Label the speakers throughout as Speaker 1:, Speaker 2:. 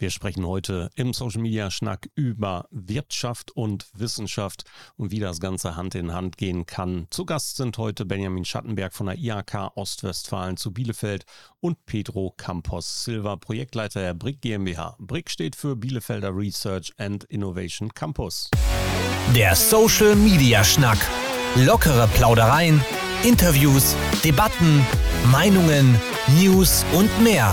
Speaker 1: Wir sprechen heute im Social Media Schnack über Wirtschaft und Wissenschaft und wie das Ganze Hand in Hand gehen kann. Zu Gast sind heute Benjamin Schattenberg von der IHK Ostwestfalen zu Bielefeld und Pedro Campos Silva, Projektleiter der BRIC GmbH. BRIC steht für Bielefelder Research and Innovation Campus.
Speaker 2: Der Social Media Schnack. Lockere Plaudereien, Interviews, Debatten, Meinungen, News und mehr.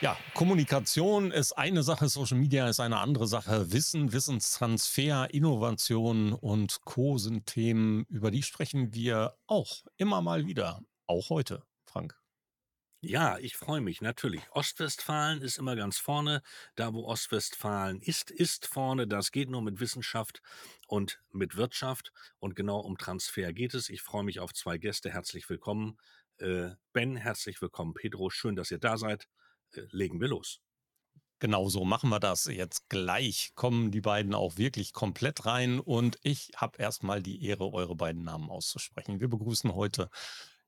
Speaker 1: Ja, Kommunikation ist eine Sache, Social Media ist eine andere Sache. Wissen, Wissenstransfer, Innovation und Co. sind Themen, über die sprechen wir auch immer mal wieder. Auch heute, Frank.
Speaker 3: Ja, ich freue mich natürlich. Ostwestfalen ist immer ganz vorne. Da, wo Ostwestfalen ist, ist vorne. Das geht nur mit Wissenschaft und mit Wirtschaft. Und genau um Transfer geht es. Ich freue mich auf zwei Gäste. Herzlich willkommen. Äh, ben, herzlich willkommen. Pedro, schön, dass ihr da seid. Äh, legen wir los.
Speaker 1: Genau so machen wir das. Jetzt gleich kommen die beiden auch wirklich komplett rein und ich habe erstmal die Ehre, eure beiden Namen auszusprechen. Wir begrüßen heute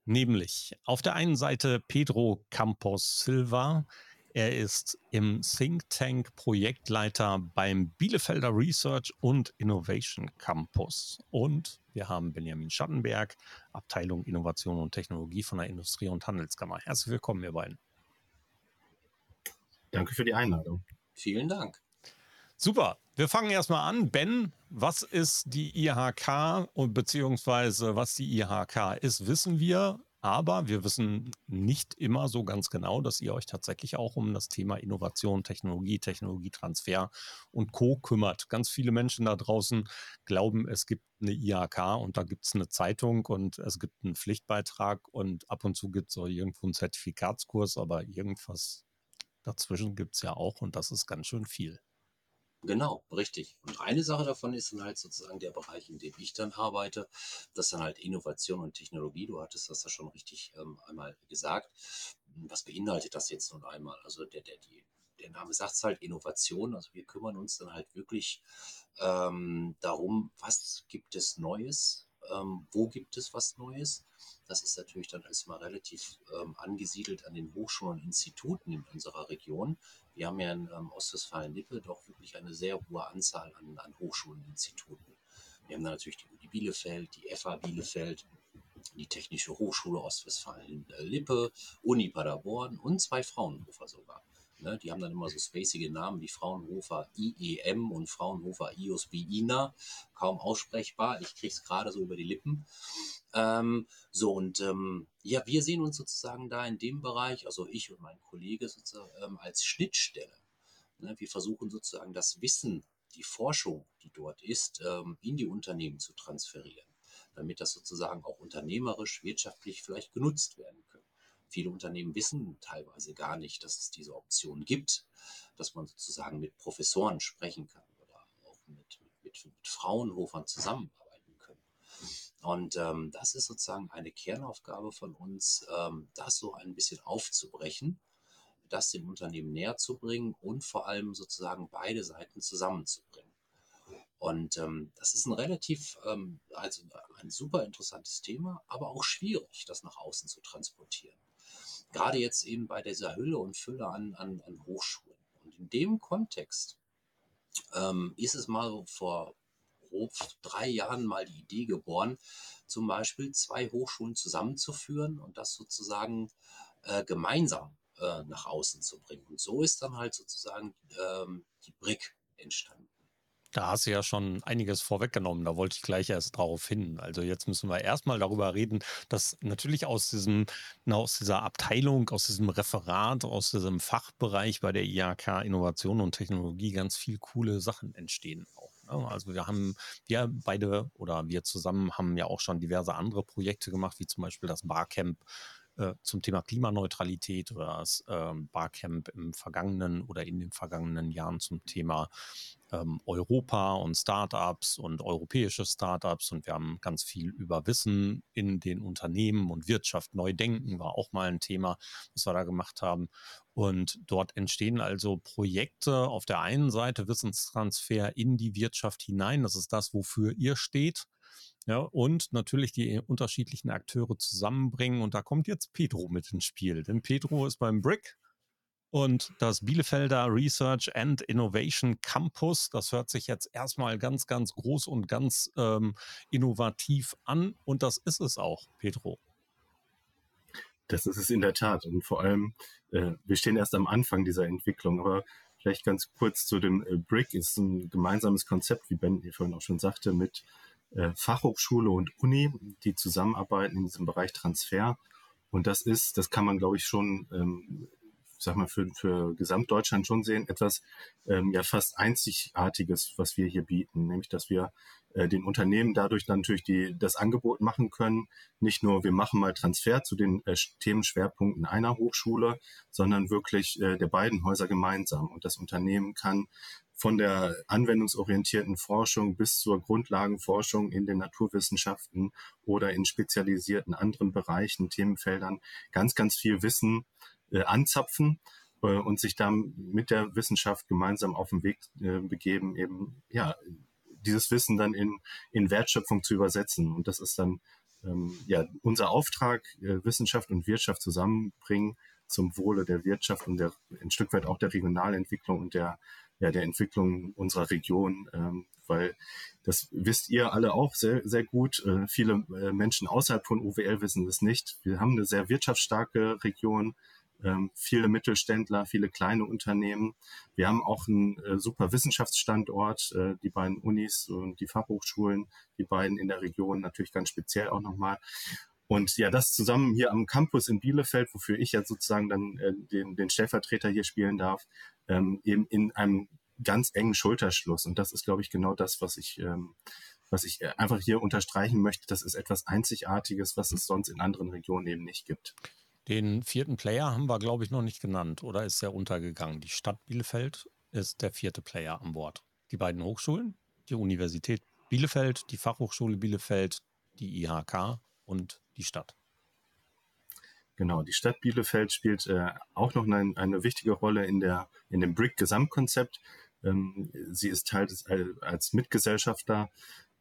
Speaker 1: nämlich auf der einen Seite Pedro Campos Silva. Er ist im Think Tank Projektleiter beim Bielefelder Research und Innovation Campus. Und wir haben Benjamin Schattenberg, Abteilung Innovation und Technologie von der Industrie- und Handelskammer. Herzlich willkommen, ihr beiden.
Speaker 4: Danke für die Einladung.
Speaker 5: Vielen Dank.
Speaker 1: Super. Wir fangen erstmal an. Ben, was ist die IHK und beziehungsweise was die IHK ist, wissen wir. Aber wir wissen nicht immer so ganz genau, dass ihr euch tatsächlich auch um das Thema Innovation, Technologie, Technologietransfer und Co. kümmert. Ganz viele Menschen da draußen glauben, es gibt eine IHK und da gibt es eine Zeitung und es gibt einen Pflichtbeitrag und ab und zu gibt es auch irgendwo einen Zertifikatskurs, aber irgendwas dazwischen gibt es ja auch und das ist ganz schön viel.
Speaker 5: Genau, richtig. Und eine Sache davon ist dann halt sozusagen der Bereich, in dem ich dann arbeite. Das ist dann halt Innovation und Technologie. Du hattest das ja schon richtig ähm, einmal gesagt. Was beinhaltet das jetzt nun einmal? Also der, der, die, der Name sagt es halt Innovation. Also wir kümmern uns dann halt wirklich ähm, darum, was gibt es Neues, ähm, wo gibt es was Neues das ist natürlich dann erstmal relativ ähm, angesiedelt an den Hochschulen und Instituten in unserer Region. Wir haben ja in ähm, Ostwestfalen-Lippe doch wirklich eine sehr hohe Anzahl an, an Hochschulen und Instituten. Wir haben da natürlich die Uni Bielefeld, die FA Bielefeld, die Technische Hochschule Ostwestfalen-Lippe, Uni Paderborn und zwei Fraunhofer sogar. Ne, die haben dann immer so spacige Namen wie Fraunhofer IEM und Fraunhofer IOSB INA. Kaum aussprechbar. Ich kriege es gerade so über die Lippen. Ähm, so, und ähm, ja, wir sehen uns sozusagen da in dem Bereich, also ich und mein Kollege sozusagen ähm, als Schnittstelle. Ne, wir versuchen sozusagen das Wissen, die Forschung, die dort ist, ähm, in die Unternehmen zu transferieren, damit das sozusagen auch unternehmerisch, wirtschaftlich vielleicht genutzt werden kann. Viele Unternehmen wissen teilweise gar nicht, dass es diese Option gibt, dass man sozusagen mit Professoren sprechen kann oder auch mit, mit, mit Fraunhofern zusammenarbeiten können. Und ähm, das ist sozusagen eine Kernaufgabe von uns, ähm, das so ein bisschen aufzubrechen, das dem Unternehmen näher zu bringen und vor allem sozusagen beide Seiten zusammenzubringen. Und ähm, das ist ein relativ, ähm, also ein super interessantes Thema, aber auch schwierig, das nach außen zu transportieren gerade jetzt eben bei dieser Hülle und Fülle an, an, an Hochschulen. Und in dem Kontext ähm, ist es mal vor grob drei Jahren mal die Idee geboren, zum Beispiel zwei Hochschulen zusammenzuführen und das sozusagen äh, gemeinsam äh, nach außen zu bringen. Und so ist dann halt sozusagen ähm, die BRIC entstanden.
Speaker 1: Da hast du ja schon einiges vorweggenommen. Da wollte ich gleich erst darauf hin. Also jetzt müssen wir erstmal darüber reden, dass natürlich aus diesem, aus dieser Abteilung, aus diesem Referat, aus diesem Fachbereich bei der IHK Innovation und Technologie ganz viel coole Sachen entstehen auch. Ne? Also wir haben, wir beide oder wir zusammen haben ja auch schon diverse andere Projekte gemacht, wie zum Beispiel das Barcamp äh, zum Thema Klimaneutralität oder das ähm, Barcamp im vergangenen oder in den vergangenen Jahren zum Thema ähm, Europa und Startups und europäische Startups und wir haben ganz viel über Wissen in den Unternehmen und Wirtschaft neu denken war auch mal ein Thema, was wir da gemacht haben. Und dort entstehen also Projekte auf der einen Seite Wissenstransfer in die Wirtschaft hinein. Das ist das, wofür ihr steht. Ja, und natürlich die unterschiedlichen Akteure zusammenbringen. Und da kommt jetzt Pedro mit ins Spiel. Denn Pedro ist beim BRIC und das Bielefelder Research and Innovation Campus, das hört sich jetzt erstmal ganz, ganz groß und ganz ähm, innovativ an. Und das ist es auch, Pedro.
Speaker 4: Das ist es in der Tat. Und vor allem, äh, wir stehen erst am Anfang dieser Entwicklung. Aber vielleicht ganz kurz zu dem äh, BRIC. Ist ein gemeinsames Konzept, wie Ben hier vorhin auch schon sagte, mit äh, Fachhochschule und Uni, die zusammenarbeiten in diesem Bereich Transfer. Und das ist, das kann man, glaube ich, schon ähm, sag mal, für, für Gesamtdeutschland schon sehen, etwas ähm, ja fast Einzigartiges, was wir hier bieten, nämlich dass wir äh, den Unternehmen dadurch dann natürlich die, das Angebot machen können, nicht nur wir machen mal Transfer zu den äh, Themenschwerpunkten einer Hochschule, sondern wirklich äh, der beiden Häuser gemeinsam. Und das Unternehmen kann von der anwendungsorientierten Forschung bis zur Grundlagenforschung in den Naturwissenschaften oder in spezialisierten anderen Bereichen, Themenfeldern ganz, ganz viel Wissen äh, anzapfen äh, und sich dann mit der Wissenschaft gemeinsam auf den Weg äh, begeben, eben ja dieses Wissen dann in, in Wertschöpfung zu übersetzen. Und das ist dann ähm, ja unser Auftrag, äh, Wissenschaft und Wirtschaft zusammenbringen zum Wohle der Wirtschaft und der, ein Stück weit auch der Regionalentwicklung und der, ja, der Entwicklung unserer Region, ähm, weil das wisst ihr alle auch sehr, sehr gut. Äh, viele äh, Menschen außerhalb von UWL wissen das nicht. Wir haben eine sehr wirtschaftsstarke Region, ähm, viele Mittelständler, viele kleine Unternehmen. Wir haben auch einen äh, super Wissenschaftsstandort, äh, die beiden Unis und die Fachhochschulen, die beiden in der Region natürlich ganz speziell auch nochmal. Und ja, das zusammen hier am Campus in Bielefeld, wofür ich ja sozusagen dann äh, den, den Stellvertreter hier spielen darf, ähm, eben in einem ganz engen Schulterschluss. Und das ist, glaube ich, genau das, was ich, ähm, was ich äh, einfach hier unterstreichen möchte. Das ist etwas Einzigartiges, was es sonst in anderen Regionen eben nicht gibt.
Speaker 1: Den vierten Player haben wir, glaube ich, noch nicht genannt oder ist er untergegangen? Die Stadt Bielefeld ist der vierte Player an Bord. Die beiden Hochschulen, die Universität Bielefeld, die Fachhochschule Bielefeld, die IHK und die Stadt.
Speaker 4: Genau, die Stadt Bielefeld spielt äh, auch noch eine, eine, wichtige Rolle in, der, in dem BRIC-Gesamtkonzept. Ähm, sie ist Teil des, als Mitgesellschafter,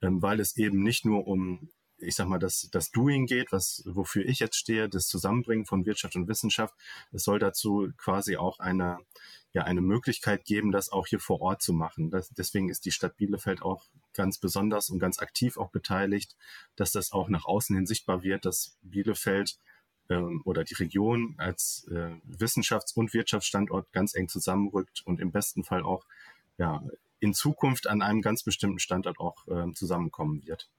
Speaker 4: ähm, weil es eben nicht nur um ich sag mal, das, das Doing geht, was, wofür ich jetzt stehe, das Zusammenbringen von Wirtschaft und Wissenschaft. Es soll dazu quasi auch eine, ja, eine Möglichkeit geben, das auch hier vor Ort zu machen. Das, deswegen ist die Stadt Bielefeld auch ganz besonders und ganz aktiv auch beteiligt, dass das auch nach außen hin sichtbar wird, dass Bielefeld ähm, oder die Region als äh, Wissenschafts- und Wirtschaftsstandort ganz eng zusammenrückt und im besten Fall auch ja, in Zukunft an einem ganz bestimmten Standort auch äh, zusammenkommen wird.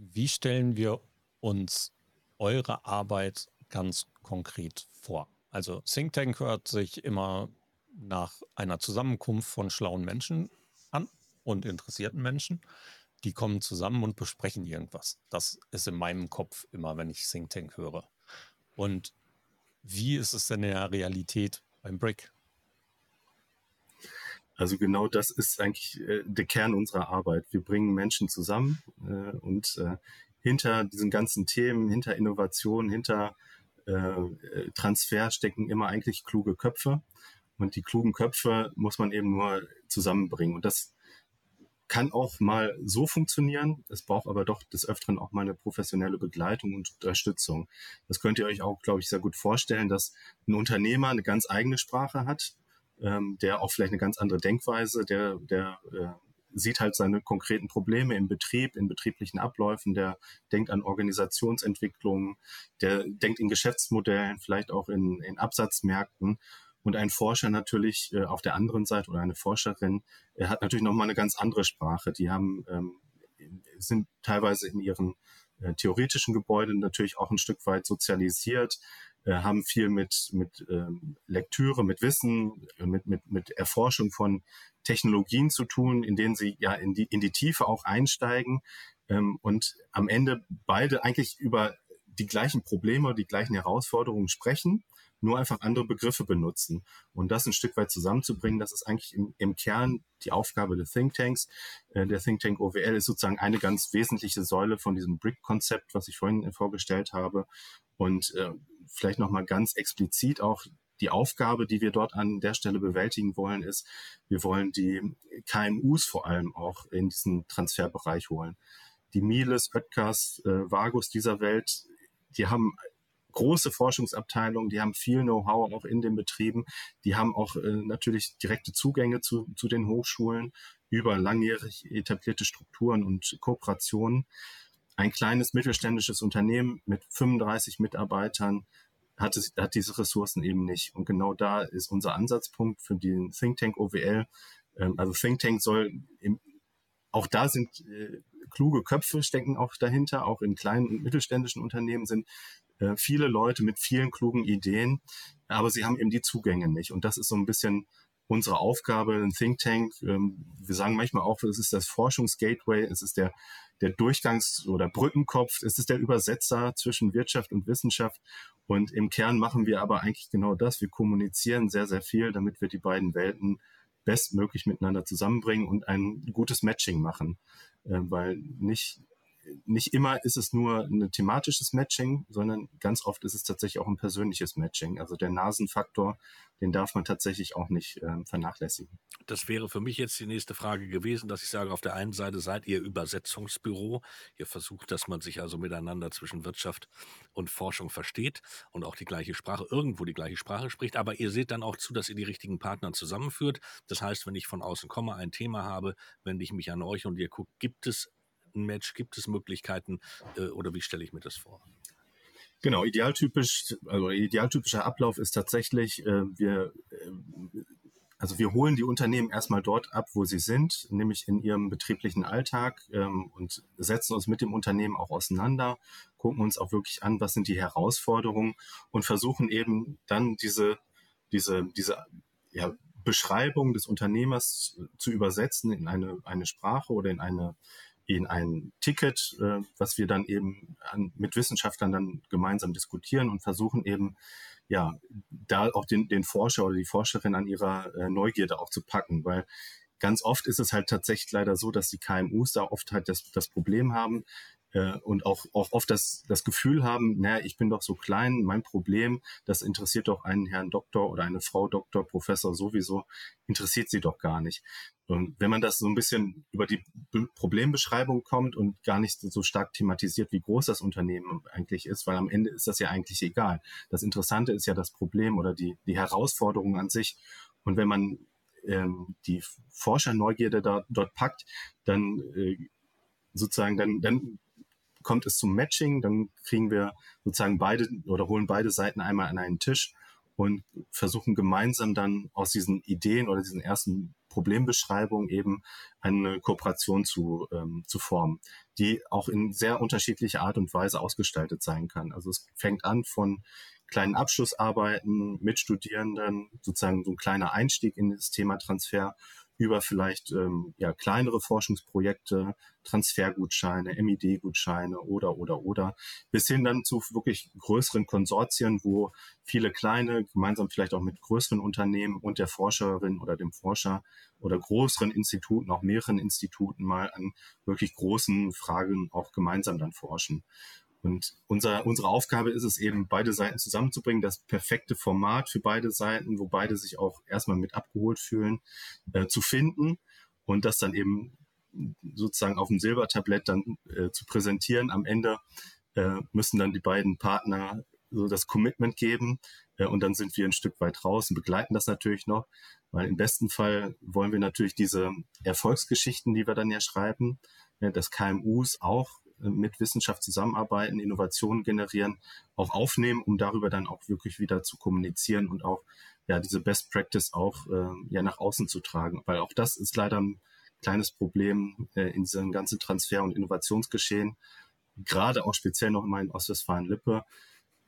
Speaker 1: Wie stellen wir uns eure Arbeit ganz konkret vor? Also Think Tank hört sich immer nach einer Zusammenkunft von schlauen Menschen an und interessierten Menschen. Die kommen zusammen und besprechen irgendwas. Das ist in meinem Kopf immer, wenn ich Think Tank höre. Und wie ist es denn in der Realität beim Brick?
Speaker 4: Also genau das ist eigentlich äh, der Kern unserer Arbeit. Wir bringen Menschen zusammen äh, und äh, hinter diesen ganzen Themen, hinter Innovation, hinter äh, Transfer stecken immer eigentlich kluge Köpfe. Und die klugen Köpfe muss man eben nur zusammenbringen. Und das kann auch mal so funktionieren. Es braucht aber doch des Öfteren auch mal eine professionelle Begleitung und Unterstützung. Das könnt ihr euch auch, glaube ich, sehr gut vorstellen, dass ein Unternehmer eine ganz eigene Sprache hat ähm, der auch vielleicht eine ganz andere Denkweise, der, der äh, sieht halt seine konkreten Probleme im Betrieb, in betrieblichen Abläufen, der denkt an Organisationsentwicklung, der denkt in Geschäftsmodellen, vielleicht auch in, in Absatzmärkten. Und ein Forscher natürlich äh, auf der anderen Seite oder eine Forscherin äh, hat natürlich nochmal eine ganz andere Sprache. Die haben, ähm, sind teilweise in ihren äh, theoretischen Gebäuden natürlich auch ein Stück weit sozialisiert, äh, haben viel mit, mit ähm, Lektüre, mit Wissen, äh, mit, mit, mit Erforschung von Technologien zu tun, in denen sie ja in die, in die Tiefe auch einsteigen ähm, und am Ende beide eigentlich über die gleichen Probleme, die gleichen Herausforderungen sprechen, nur einfach andere Begriffe benutzen. Und das ein Stück weit zusammenzubringen, das ist eigentlich im, im Kern die Aufgabe des Thinktanks. Äh, der Think Tank OWL ist sozusagen eine ganz wesentliche Säule von diesem BRIC-Konzept, was ich vorhin vorgestellt habe. Und äh, vielleicht nochmal ganz explizit auch die Aufgabe, die wir dort an der Stelle bewältigen wollen, ist, wir wollen die KMUs vor allem auch in diesen Transferbereich holen. Die Miles, Oetkers, äh, Vagus dieser Welt, die haben große Forschungsabteilungen, die haben viel Know-how auch in den Betrieben, die haben auch äh, natürlich direkte Zugänge zu, zu den Hochschulen über langjährig etablierte Strukturen und Kooperationen. Ein kleines mittelständisches Unternehmen mit 35 Mitarbeitern hat, es, hat diese Ressourcen eben nicht. Und genau da ist unser Ansatzpunkt für den Think Tank OWL. Ähm, also Think Tank soll im, auch da sind äh, kluge Köpfe stecken auch dahinter, auch in kleinen und mittelständischen Unternehmen sind äh, viele Leute mit vielen klugen Ideen, aber sie haben eben die Zugänge nicht. Und das ist so ein bisschen unsere Aufgabe, ein Think Tank. Ähm, wir sagen manchmal auch, es ist das Forschungsgateway, es ist der, der Durchgangs- oder Brückenkopf, es ist der Übersetzer zwischen Wirtschaft und Wissenschaft. Und im Kern machen wir aber eigentlich genau das. Wir kommunizieren sehr, sehr viel, damit wir die beiden Welten bestmöglich miteinander zusammenbringen und ein gutes Matching machen. Äh, weil nicht nicht immer ist es nur ein thematisches Matching, sondern ganz oft ist es tatsächlich auch ein persönliches Matching. Also der Nasenfaktor, den darf man tatsächlich auch nicht äh, vernachlässigen.
Speaker 3: Das wäre für mich jetzt die nächste Frage gewesen, dass ich sage, auf der einen Seite seid ihr Übersetzungsbüro. Ihr versucht, dass man sich also miteinander zwischen Wirtschaft und Forschung versteht und auch die gleiche Sprache, irgendwo die gleiche Sprache spricht. Aber ihr seht dann auch zu, dass ihr die richtigen Partner zusammenführt. Das heißt, wenn ich von außen komme, ein Thema habe, wende ich mich an euch und ihr guckt, gibt es Match? Gibt es Möglichkeiten äh, oder wie stelle ich mir das vor?
Speaker 4: Genau, idealtypisch, also idealtypischer Ablauf ist tatsächlich, äh, wir, äh, also wir holen die Unternehmen erstmal dort ab, wo sie sind, nämlich in ihrem betrieblichen Alltag ähm, und setzen uns mit dem Unternehmen auch auseinander, gucken uns auch wirklich an, was sind die Herausforderungen und versuchen eben dann diese, diese, diese ja, Beschreibung des Unternehmers zu übersetzen in eine, eine Sprache oder in eine in ein Ticket, äh, was wir dann eben an, mit Wissenschaftlern dann gemeinsam diskutieren und versuchen eben, ja, da auch den, den Forscher oder die Forscherin an ihrer äh, Neugierde auch zu packen, weil ganz oft ist es halt tatsächlich leider so, dass die KMUs da oft halt das, das Problem haben, äh, und auch, auch oft das, das Gefühl haben, naja, ich bin doch so klein, mein Problem, das interessiert doch einen Herrn Doktor oder eine Frau Doktor, Professor sowieso, interessiert sie doch gar nicht. Und wenn man das so ein bisschen über die Problembeschreibung kommt und gar nicht so stark thematisiert, wie groß das Unternehmen eigentlich ist, weil am Ende ist das ja eigentlich egal. Das Interessante ist ja das Problem oder die, die Herausforderung an sich. Und wenn man ähm, die Forscherneugierde da, dort packt, dann äh, sozusagen, dann, dann kommt es zum Matching, dann kriegen wir sozusagen beide oder holen beide Seiten einmal an einen Tisch und versuchen gemeinsam dann aus diesen Ideen oder diesen ersten Problembeschreibungen eben eine Kooperation zu, ähm, zu formen, die auch in sehr unterschiedlicher Art und Weise ausgestaltet sein kann. Also es fängt an von kleinen Abschlussarbeiten mit Studierenden, sozusagen so ein kleiner Einstieg in das Thema Transfer über vielleicht ähm, ja, kleinere Forschungsprojekte, Transfergutscheine, MID-Gutscheine oder, oder, oder, bis hin dann zu wirklich größeren Konsortien, wo viele kleine, gemeinsam vielleicht auch mit größeren Unternehmen und der Forscherin oder dem Forscher oder größeren Instituten, auch mehreren Instituten mal an wirklich großen Fragen auch gemeinsam dann forschen. Und unser, unsere Aufgabe ist es eben, beide Seiten zusammenzubringen, das perfekte Format für beide Seiten, wo beide sich auch erstmal mit abgeholt fühlen, äh, zu finden und das dann eben sozusagen auf dem Silbertablett dann äh, zu präsentieren. Am Ende äh, müssen dann die beiden Partner so das Commitment geben äh, und dann sind wir ein Stück weit raus und begleiten das natürlich noch, weil im besten Fall wollen wir natürlich diese Erfolgsgeschichten, die wir dann ja schreiben, ja, dass KMUs auch mit Wissenschaft zusammenarbeiten, Innovationen generieren, auch aufnehmen, um darüber dann auch wirklich wieder zu kommunizieren und auch ja diese Best Practice auch äh, ja nach außen zu tragen, weil auch das ist leider ein kleines Problem äh, in diesem ganzen Transfer- und Innovationsgeschehen, gerade auch speziell noch immer in Ostwestfalen-Lippe.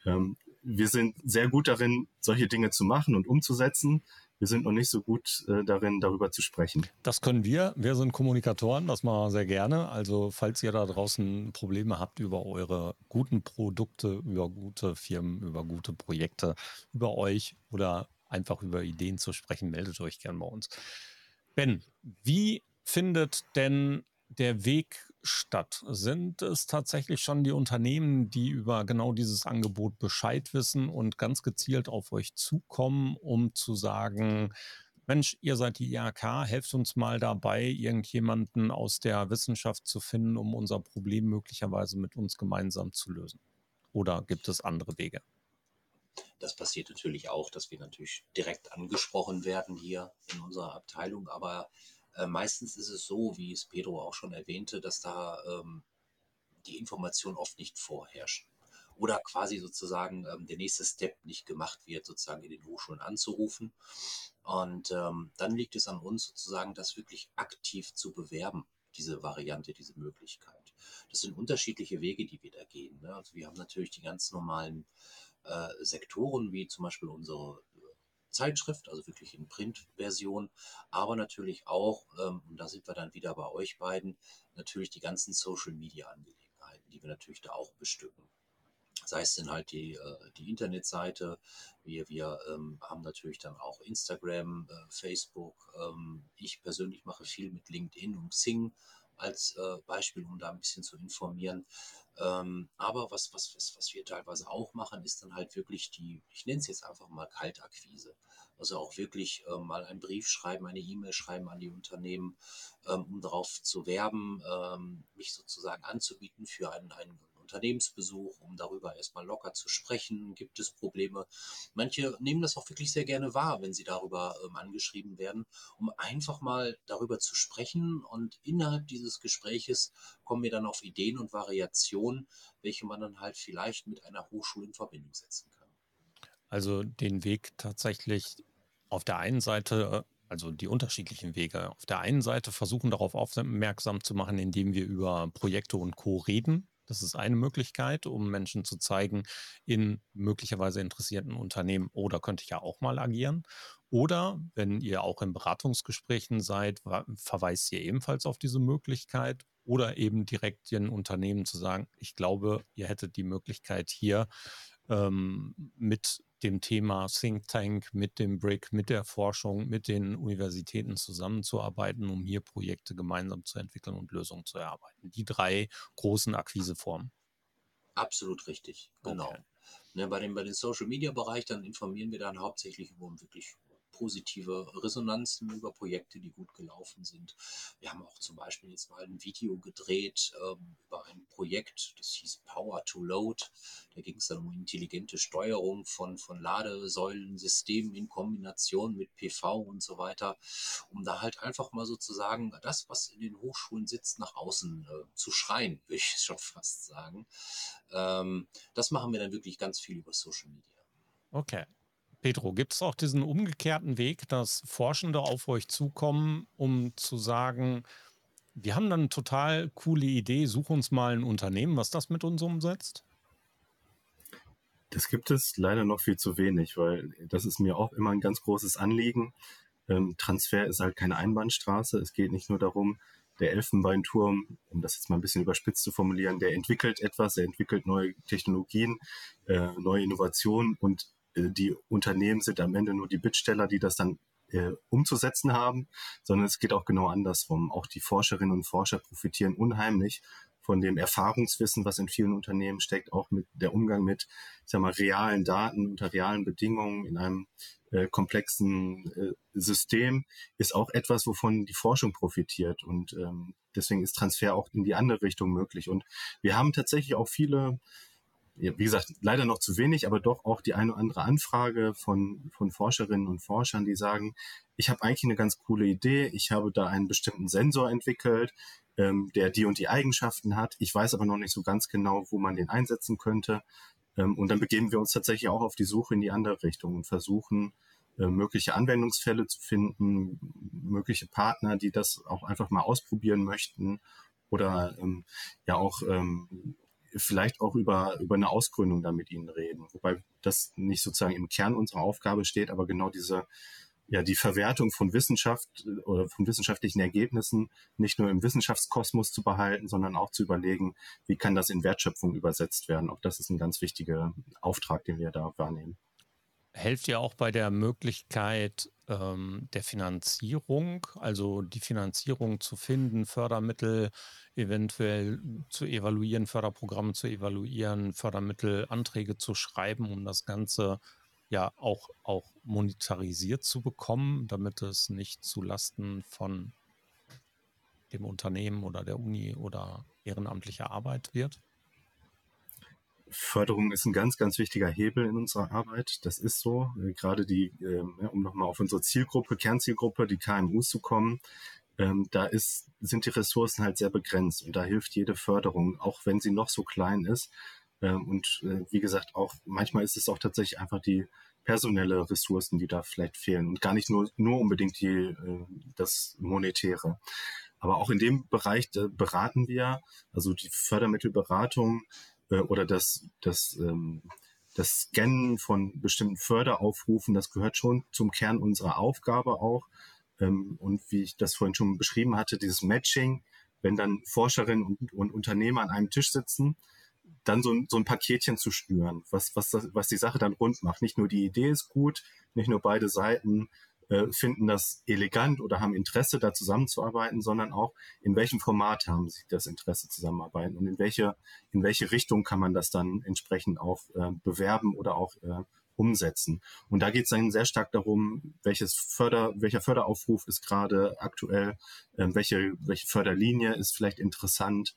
Speaker 4: Ähm, wir sind sehr gut darin, solche Dinge zu machen und umzusetzen, wir sind noch nicht so gut äh, darin, darüber zu sprechen.
Speaker 1: Das können wir. Wir sind Kommunikatoren, das machen wir sehr gerne. Also falls ihr da draußen Probleme habt über eure guten Produkte, über gute Firmen, über gute Projekte, über euch oder einfach über Ideen zu sprechen, meldet euch gerne bei uns. Ben, wie findet denn der Weg statt? Sind es tatsächlich schon die Unternehmen, die über genau dieses Angebot Bescheid wissen und ganz gezielt auf euch zukommen, um zu sagen, Mensch, ihr seid die IHK, helft uns mal dabei, irgendjemanden aus der Wissenschaft zu finden, um unser Problem möglicherweise mit uns gemeinsam zu lösen? Oder gibt es andere Wege?
Speaker 5: Das passiert natürlich auch, dass wir natürlich direkt angesprochen werden hier in unserer Abteilung, aber äh, meistens ist es so, wie es Pedro auch schon erwähnte, dass da ähm, die Informationen oft nicht vorherrschen. Oder quasi sozusagen ähm, der nächste Step nicht gemacht wird, sozusagen in den Hochschulen anzurufen. Und ähm, dann liegt es an uns sozusagen, das wirklich aktiv zu bewerben, diese Variante, diese Möglichkeit. Das sind unterschiedliche Wege, die wir da gehen. Ne? Also wir haben natürlich die ganz normalen äh, Sektoren, wie zum Beispiel unsere Zeitschrift, also wirklich in Printversion, aber natürlich auch, ähm, und da sind wir dann wieder bei euch beiden, natürlich die ganzen Social-Media-Angelegenheiten, die wir natürlich da auch bestücken. Sei es denn halt die, äh, die Internetseite, wir, wir ähm, haben natürlich dann auch Instagram, äh, Facebook. Ähm, ich persönlich mache viel mit LinkedIn und Xing als äh, Beispiel, um da ein bisschen zu informieren. Ähm, aber was, was, was, was wir teilweise auch machen, ist dann halt wirklich die, ich nenne es jetzt einfach mal Kaltakquise. Also auch wirklich äh, mal einen Brief schreiben, eine E-Mail schreiben an die Unternehmen, ähm, um darauf zu werben, ähm, mich sozusagen anzubieten für einen, einen Unternehmensbesuch, um darüber erstmal locker zu sprechen. Gibt es Probleme? Manche nehmen das auch wirklich sehr gerne wahr, wenn sie darüber ähm, angeschrieben werden, um einfach mal darüber zu sprechen. Und innerhalb dieses Gespräches kommen wir dann auf Ideen und Variationen, welche man dann halt vielleicht mit einer Hochschule in Verbindung setzen kann.
Speaker 1: Also den Weg tatsächlich auf der einen Seite also die unterschiedlichen Wege. Auf der einen Seite versuchen darauf aufmerksam zu machen, indem wir über Projekte und Co. reden, das ist eine Möglichkeit, um Menschen zu zeigen, in möglicherweise interessierten Unternehmen, oder oh, könnte ich ja auch mal agieren. Oder wenn ihr auch in Beratungsgesprächen seid, verweist ihr ebenfalls auf diese Möglichkeit. Oder eben direkt den Unternehmen zu sagen, ich glaube, ihr hättet die Möglichkeit hier ähm, mit dem Thema Think Tank, mit dem BRIC, mit der Forschung, mit den Universitäten zusammenzuarbeiten, um hier Projekte gemeinsam zu entwickeln und Lösungen zu erarbeiten. Die drei großen Akquiseformen.
Speaker 5: Absolut richtig, genau. Okay. Ne, bei dem, bei dem Social Media Bereich, dann informieren wir dann hauptsächlich über wirklich positive Resonanzen über Projekte, die gut gelaufen sind. Wir haben auch zum Beispiel jetzt mal ein Video gedreht ähm, über ein Projekt, das hieß Power to Load. Da ging es dann um intelligente Steuerung von, von Ladesäulensystemen in Kombination mit PV und so weiter, um da halt einfach mal sozusagen das, was in den Hochschulen sitzt, nach außen äh, zu schreien, würde ich schon fast sagen. Ähm, das machen wir dann wirklich ganz viel über Social Media.
Speaker 1: Okay. Pedro, gibt es auch diesen umgekehrten Weg, dass Forschende auf euch zukommen, um zu sagen, wir haben dann eine total coole Idee, such uns mal ein Unternehmen, was das mit uns umsetzt?
Speaker 4: Das gibt es leider noch viel zu wenig, weil das ist mir auch immer ein ganz großes Anliegen. Ähm, Transfer ist halt keine Einbahnstraße. Es geht nicht nur darum, der Elfenbeinturm, um das jetzt mal ein bisschen überspitzt zu formulieren, der entwickelt etwas, er entwickelt neue Technologien, äh, neue Innovationen und die Unternehmen sind am Ende nur die Bittsteller, die das dann äh, umzusetzen haben, sondern es geht auch genau andersrum. Auch die Forscherinnen und Forscher profitieren unheimlich von dem Erfahrungswissen, was in vielen Unternehmen steckt, auch mit der Umgang mit, ich sag mal, realen Daten unter realen Bedingungen in einem äh, komplexen äh, System, ist auch etwas, wovon die Forschung profitiert. Und ähm, deswegen ist Transfer auch in die andere Richtung möglich. Und wir haben tatsächlich auch viele wie gesagt, leider noch zu wenig, aber doch auch die eine oder andere Anfrage von, von Forscherinnen und Forschern, die sagen, ich habe eigentlich eine ganz coole Idee, ich habe da einen bestimmten Sensor entwickelt, ähm, der die und die Eigenschaften hat, ich weiß aber noch nicht so ganz genau, wo man den einsetzen könnte. Ähm, und dann begeben wir uns tatsächlich auch auf die Suche in die andere Richtung und versuchen, äh, mögliche Anwendungsfälle zu finden, mögliche Partner, die das auch einfach mal ausprobieren möchten oder ähm, ja auch ähm, vielleicht auch über, über eine Ausgründung da mit ihnen reden. Wobei das nicht sozusagen im Kern unserer Aufgabe steht, aber genau diese, ja, die Verwertung von Wissenschaft äh, oder von wissenschaftlichen Ergebnissen nicht nur im Wissenschaftskosmos zu behalten, sondern auch zu überlegen, wie kann das in Wertschöpfung übersetzt werden. Auch das ist ein ganz wichtiger Auftrag, den wir da wahrnehmen.
Speaker 1: Helft ihr auch bei der Möglichkeit ähm, der Finanzierung, also die Finanzierung zu finden, Fördermittel eventuell zu evaluieren, Förderprogramme zu evaluieren, Fördermittelanträge zu schreiben, um das Ganze ja auch, auch monetarisiert zu bekommen, damit es nicht zu Lasten von dem Unternehmen oder der Uni oder ehrenamtlicher Arbeit wird?
Speaker 4: Förderung ist ein ganz, ganz wichtiger Hebel in unserer Arbeit. Das ist so. Äh, gerade die, ähm, um nochmal auf unsere Zielgruppe, Kernzielgruppe, die KMUs zu kommen, ähm, da ist, sind die Ressourcen halt sehr begrenzt und da hilft jede Förderung, auch wenn sie noch so klein ist. Ähm, und äh, wie gesagt, auch manchmal ist es auch tatsächlich einfach die personelle Ressourcen, die da vielleicht fehlen und gar nicht nur, nur unbedingt die, äh, das Monetäre. Aber auch in dem Bereich beraten wir, also die Fördermittelberatung äh, oder das, das, ähm, das Scannen von bestimmten Förderaufrufen, das gehört schon zum Kern unserer Aufgabe auch. Ähm, und wie ich das vorhin schon beschrieben hatte, dieses Matching, wenn dann Forscherinnen und, und Unternehmer an einem Tisch sitzen, dann so ein, so ein Paketchen zu schnüren, was, was, was die Sache dann rund macht. Nicht nur die Idee ist gut, nicht nur beide Seiten äh, finden das elegant oder haben Interesse, da zusammenzuarbeiten, sondern auch in welchem Format haben sie das Interesse zusammenarbeiten und in welche, in welche Richtung kann man das dann entsprechend auch äh, bewerben oder auch äh, umsetzen. Und da geht es dann sehr stark darum, welches Förder, welcher Förderaufruf ist gerade aktuell, äh, welche, welche Förderlinie ist vielleicht interessant,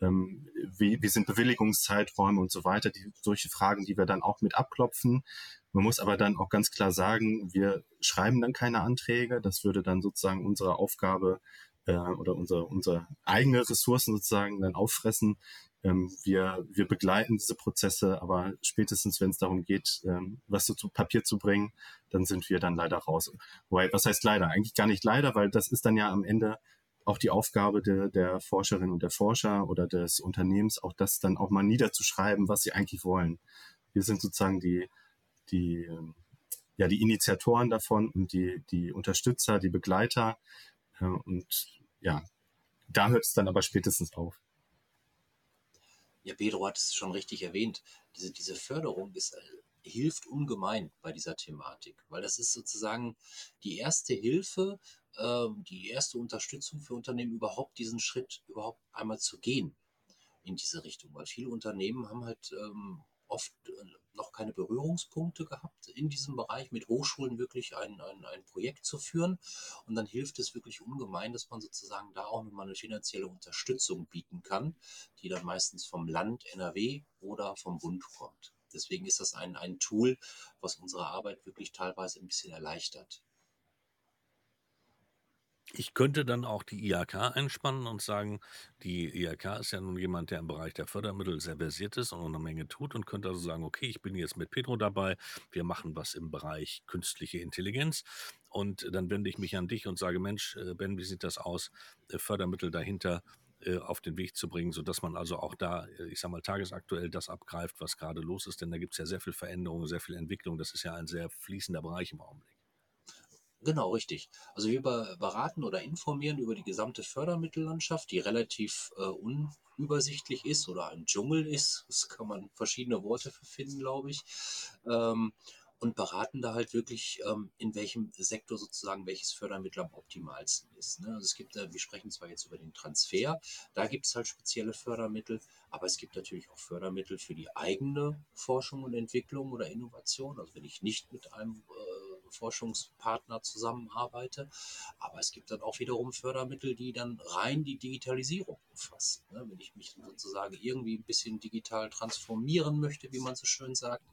Speaker 4: ähm, wie, wie sind Bewilligungszeiträume und so weiter, die, solche Fragen, die wir dann auch mit abklopfen. Man muss aber dann auch ganz klar sagen, wir schreiben dann keine Anträge. Das würde dann sozusagen unsere Aufgabe äh, oder unsere, unsere eigene Ressourcen sozusagen dann auffressen. Ähm, wir, wir begleiten diese Prozesse, aber spätestens, wenn es darum geht, ähm, was so zu Papier zu bringen, dann sind wir dann leider raus. Wobei, was heißt leider? Eigentlich gar nicht leider, weil das ist dann ja am Ende auch die Aufgabe de, der Forscherin und der Forscher oder des Unternehmens, auch das dann auch mal niederzuschreiben, was sie eigentlich wollen. Wir sind sozusagen die, die, ähm, ja, die Initiatoren davon und die, die Unterstützer, die Begleiter. Äh, und ja, da hört es dann aber spätestens auf.
Speaker 5: Ja, Pedro hat es schon richtig erwähnt. Diese, diese Förderung ist, äh, hilft ungemein bei dieser Thematik, weil das ist sozusagen die erste Hilfe, die erste Unterstützung für Unternehmen, überhaupt diesen Schritt überhaupt einmal zu gehen in diese Richtung. Weil viele Unternehmen haben halt ähm, oft äh, noch keine Berührungspunkte gehabt in diesem Bereich, mit Hochschulen wirklich ein, ein, ein Projekt zu führen. Und dann hilft es wirklich ungemein, dass man sozusagen da auch nochmal eine finanzielle Unterstützung bieten kann, die dann meistens vom Land NRW oder vom Bund kommt. Deswegen ist das ein, ein Tool, was unsere Arbeit wirklich teilweise ein bisschen erleichtert.
Speaker 3: Ich könnte dann auch die IHK einspannen und sagen, die IHK ist ja nun jemand, der im Bereich der Fördermittel sehr versiert ist und eine Menge tut und könnte also sagen, okay, ich bin jetzt mit Pedro dabei, wir machen was im Bereich künstliche Intelligenz. Und dann wende ich mich an dich und sage, Mensch, äh, Ben, wie sieht das aus, äh, Fördermittel dahinter äh, auf den Weg zu bringen, sodass man also auch da, ich sag mal, tagesaktuell das abgreift, was gerade los ist, denn da gibt es ja sehr viel Veränderung, sehr viel Entwicklung, das ist ja ein sehr fließender Bereich im Augenblick.
Speaker 5: Genau, richtig. Also wir beraten oder informieren über die gesamte Fördermittellandschaft, die relativ äh, unübersichtlich ist oder ein Dschungel ist. Das kann man verschiedene Worte für finden, glaube ich. Ähm, und beraten da halt wirklich, ähm, in welchem Sektor sozusagen welches Fördermittel am optimalsten ist. Ne? Also es gibt, äh, wir sprechen zwar jetzt über den Transfer, da gibt es halt spezielle Fördermittel, aber es gibt natürlich auch Fördermittel für die eigene Forschung und Entwicklung oder Innovation. Also wenn ich nicht mit einem äh, Forschungspartner zusammenarbeite. Aber es gibt dann auch wiederum Fördermittel, die dann rein die Digitalisierung umfassen. Ne? Wenn ich mich sozusagen irgendwie ein bisschen digital transformieren möchte, wie man so schön sagt,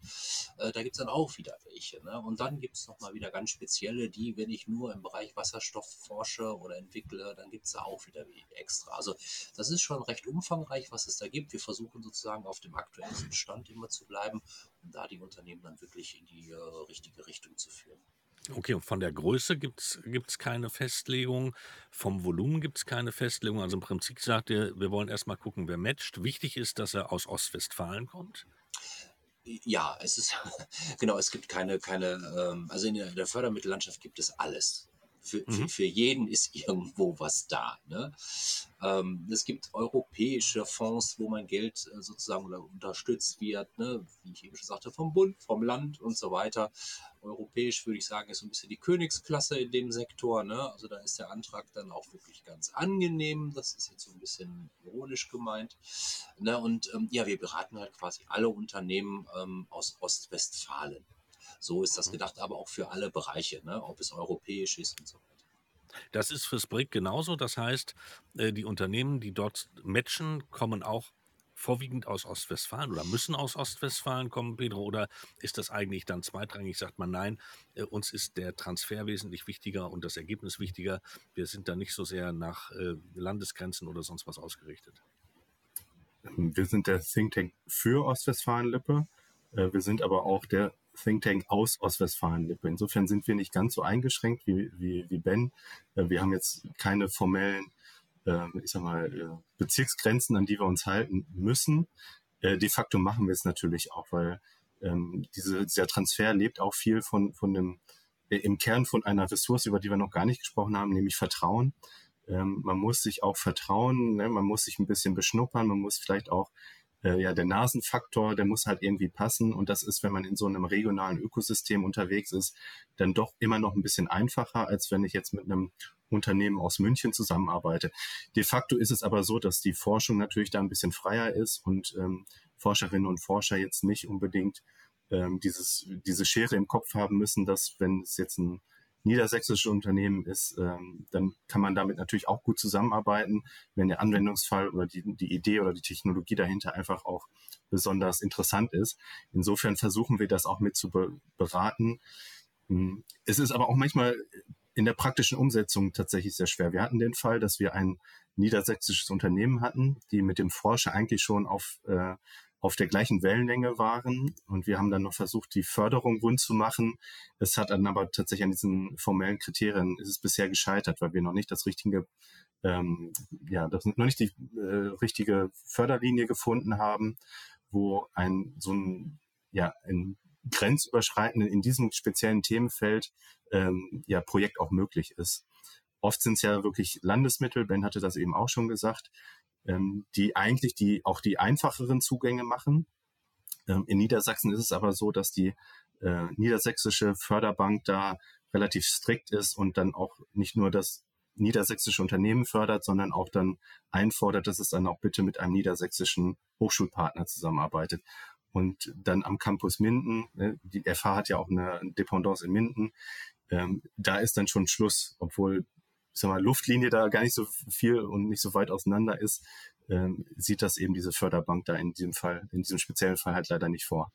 Speaker 5: äh, da gibt es dann auch wieder welche. Ne? Und dann gibt es nochmal wieder ganz spezielle, die, wenn ich nur im Bereich Wasserstoff forsche oder entwickle, dann gibt es da auch wieder extra. Also das ist schon recht umfangreich, was es da gibt. Wir versuchen sozusagen auf dem aktuellen Stand immer zu bleiben, um da die Unternehmen dann wirklich in die äh, richtige Richtung zu führen.
Speaker 3: Okay, und von der Größe gibt es keine Festlegung, vom Volumen gibt es keine Festlegung. Also im Prinzip sagt ihr, wir wollen erstmal gucken, wer matcht. Wichtig ist, dass er aus Ostwestfalen kommt.
Speaker 5: Ja, es ist, genau, es gibt keine, keine, ähm, also in der, in der Fördermittellandschaft gibt es alles. Für, mhm. für, für, jeden ist irgendwo was da. Ne? Ähm, es gibt europäische Fonds, wo mein Geld äh, sozusagen unterstützt wird, ne? wie ich eben schon sagte, vom Bund, vom Land und so weiter. Europäisch würde ich sagen, ist so ein bisschen die Königsklasse in dem Sektor. Ne? Also da ist der Antrag dann auch wirklich ganz angenehm. Das ist jetzt so ein bisschen ironisch gemeint. Ne? Und ähm, ja, wir beraten halt quasi alle Unternehmen ähm, aus Ostwestfalen. So ist das mhm. gedacht, aber auch für alle Bereiche, ne? ob es europäisch ist und so weiter.
Speaker 3: Das ist fürs BRIC genauso. Das heißt, äh, die Unternehmen, die dort matchen, kommen auch vorwiegend aus Ostwestfalen oder müssen aus Ostwestfalen kommen, Pedro? Oder ist das eigentlich dann zweitrangig? Sagt man, nein, äh, uns ist der Transfer wesentlich wichtiger und das Ergebnis wichtiger. Wir sind da nicht so sehr nach äh, Landesgrenzen oder sonst was ausgerichtet.
Speaker 4: Wir sind der Think Tank für Ostwestfalen-Lippe. Wir sind aber auch der Think Tank aus Ostwestfalen-Lippe. Insofern sind wir nicht ganz so eingeschränkt wie, wie, wie Ben. Äh, wir haben jetzt keine formellen, äh, ich sag mal, äh, Bezirksgrenzen, an die wir uns halten müssen. De facto machen wir es natürlich auch, weil ähm, diese, dieser Transfer lebt auch viel von, von dem, im Kern von einer Ressource, über die wir noch gar nicht gesprochen haben, nämlich Vertrauen. Ähm, man muss sich auch vertrauen, ne? man muss sich ein bisschen beschnuppern, man muss vielleicht auch äh, ja, der Nasenfaktor, der muss halt irgendwie passen. Und das ist, wenn man in so einem regionalen Ökosystem unterwegs ist, dann doch immer noch ein bisschen einfacher, als wenn ich jetzt mit einem Unternehmen aus München zusammenarbeite. De facto ist es aber so, dass die Forschung natürlich da ein bisschen freier ist und ähm, Forscherinnen und Forscher jetzt nicht unbedingt ähm, dieses, diese Schere im Kopf haben müssen, dass wenn es jetzt ein niedersächsisches Unternehmen ist, ähm, dann kann man damit natürlich auch gut zusammenarbeiten, wenn der Anwendungsfall oder die, die Idee oder die Technologie dahinter einfach auch besonders interessant ist. Insofern versuchen wir das auch mit zu be beraten. Hm, es ist aber auch manchmal in der praktischen Umsetzung tatsächlich sehr schwer. Wir hatten den Fall, dass wir ein niedersächsisches Unternehmen hatten, die mit dem Forscher eigentlich schon auf äh, auf der gleichen Wellenlänge waren. Und wir haben dann noch versucht, die Förderung rund zu machen. Es hat dann aber tatsächlich an diesen formellen Kriterien ist es bisher gescheitert, weil wir noch nicht das richtige, ähm, ja, das noch nicht die äh, richtige Förderlinie gefunden haben, wo ein so ein, ja, ein grenzüberschreitenden in diesem speziellen Themenfeld ähm, ja Projekt auch möglich ist. Oft sind es ja wirklich Landesmittel, Ben hatte das eben auch schon gesagt, ähm, die eigentlich die auch die einfacheren Zugänge machen. Ähm, in Niedersachsen ist es aber so, dass die äh, niedersächsische Förderbank da relativ strikt ist und dann auch nicht nur das niedersächsische Unternehmen fördert, sondern auch dann einfordert, dass es dann auch bitte mit einem niedersächsischen Hochschulpartner zusammenarbeitet. Und dann am Campus Minden, ne, die FH hat ja auch eine Dependance in Minden, ähm, da ist dann schon Schluss, obwohl sag mal, Luftlinie da gar nicht so viel und nicht so weit auseinander ist, ähm, sieht das eben diese Förderbank da in diesem Fall, in diesem speziellen Fall halt leider nicht vor.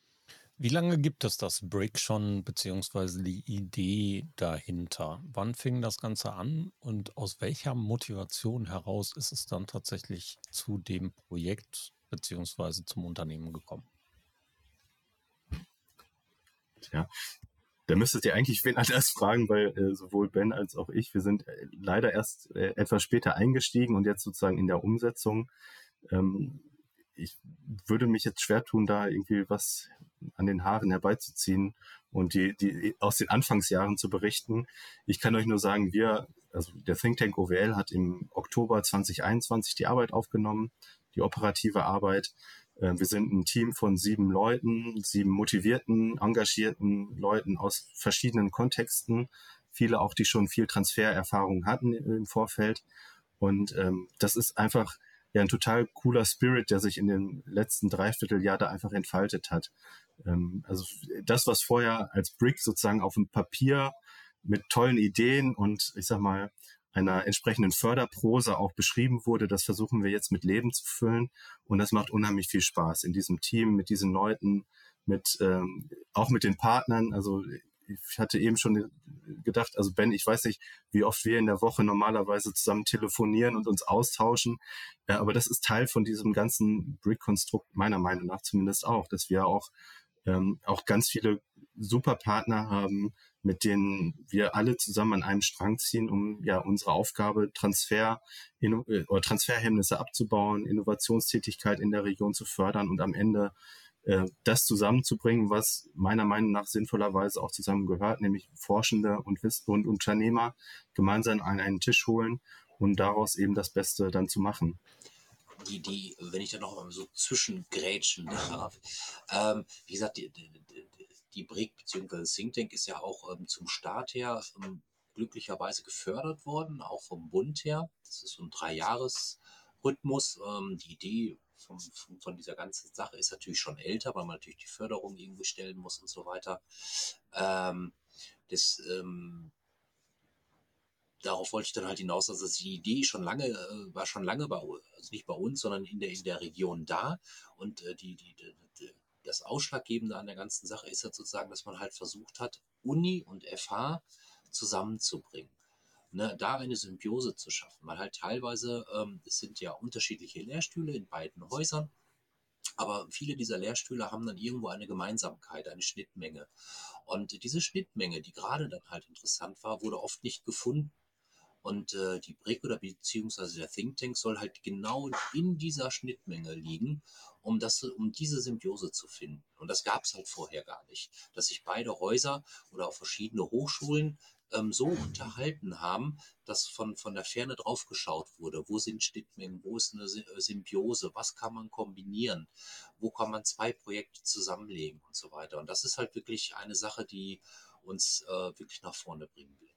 Speaker 1: Wie lange gibt es das Brick schon, beziehungsweise die Idee dahinter? Wann fing das Ganze an und aus welcher Motivation heraus ist es dann tatsächlich zu dem Projekt beziehungsweise zum Unternehmen gekommen?
Speaker 4: Ja, da müsstet ihr eigentlich wen anders fragen, weil äh, sowohl Ben als auch ich, wir sind äh, leider erst äh, etwas später eingestiegen und jetzt sozusagen in der Umsetzung. Ähm, ich würde mich jetzt schwer tun, da irgendwie was an den Haaren herbeizuziehen und die, die aus den Anfangsjahren zu berichten. Ich kann euch nur sagen, wir, also der Think Tank OWL hat im Oktober 2021 die Arbeit aufgenommen, die operative Arbeit. Äh, wir sind ein Team von sieben Leuten, sieben motivierten, engagierten Leuten aus verschiedenen Kontexten. Viele auch, die schon viel Transfererfahrung hatten im Vorfeld. Und ähm, das ist einfach ja ein total cooler Spirit, der sich in den letzten Dreivierteljahr da einfach entfaltet hat. Ähm, also das, was vorher als Brick sozusagen auf dem Papier mit tollen Ideen und ich sag mal einer entsprechenden Förderprose auch beschrieben wurde. Das versuchen wir jetzt mit Leben zu füllen und das macht unheimlich viel Spaß in diesem Team, mit diesen Leuten, mit ähm, auch mit den Partnern. Also ich hatte eben schon gedacht, also Ben, ich weiß nicht, wie oft wir in der Woche normalerweise zusammen telefonieren und uns austauschen, ja, aber das ist Teil von diesem ganzen Brick-Konstrukt meiner Meinung nach zumindest auch, dass wir auch ähm, auch ganz viele super Partner haben, mit denen wir alle zusammen an einem Strang ziehen, um ja unsere Aufgabe Transfer äh, oder Transferhemmnisse abzubauen, Innovationstätigkeit in der Region zu fördern und am Ende äh, das zusammenzubringen, was meiner Meinung nach sinnvollerweise auch zusammengehört, nämlich Forschende und, Wiss und Unternehmer gemeinsam an einen Tisch holen und daraus eben das Beste dann zu machen.
Speaker 5: Die, die, wenn ich da noch mal so zwischengrätschen darf, ähm, wie gesagt, die, die, die BRIC bzw. Think Tank ist ja auch ähm, zum Start her ähm, glücklicherweise gefördert worden, auch vom Bund her. Das ist so ein Dreijahres-Rhythmus. Ähm, die Idee von, von, dieser ganzen Sache ist natürlich schon älter, weil man natürlich die Förderung irgendwie stellen muss und so weiter. Ähm, das, ähm, darauf wollte ich dann halt hinaus, dass die Idee schon lange, äh, war schon lange bei, also nicht bei uns, sondern in der, in der Region da. Und äh, die, die, das Ausschlaggebende an der ganzen Sache ist halt sozusagen, dass man halt versucht hat, Uni und FH zusammenzubringen. Ne, da eine Symbiose zu schaffen, weil halt teilweise, ähm, es sind ja unterschiedliche Lehrstühle in beiden Häusern, aber viele dieser Lehrstühle haben dann irgendwo eine Gemeinsamkeit, eine Schnittmenge. Und diese Schnittmenge, die gerade dann halt interessant war, wurde oft nicht gefunden. Und äh, die BRIC oder beziehungsweise der Think Tank soll halt genau in dieser Schnittmenge liegen, um, das, um diese Symbiose zu finden. Und das gab es halt vorher gar nicht, dass sich beide Häuser oder auch verschiedene Hochschulen ähm, so unterhalten haben, dass von, von der Ferne drauf geschaut wurde. Wo sind Schnittmengen? Wo ist eine äh, Symbiose? Was kann man kombinieren? Wo kann man zwei Projekte zusammenlegen und so weiter? Und das ist halt wirklich eine Sache, die uns äh, wirklich nach vorne bringen wird.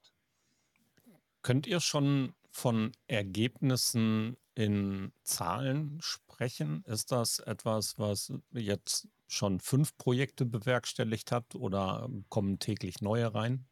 Speaker 1: Könnt ihr schon von Ergebnissen in Zahlen sprechen? Ist das etwas, was jetzt schon fünf Projekte bewerkstelligt hat oder kommen täglich neue rein?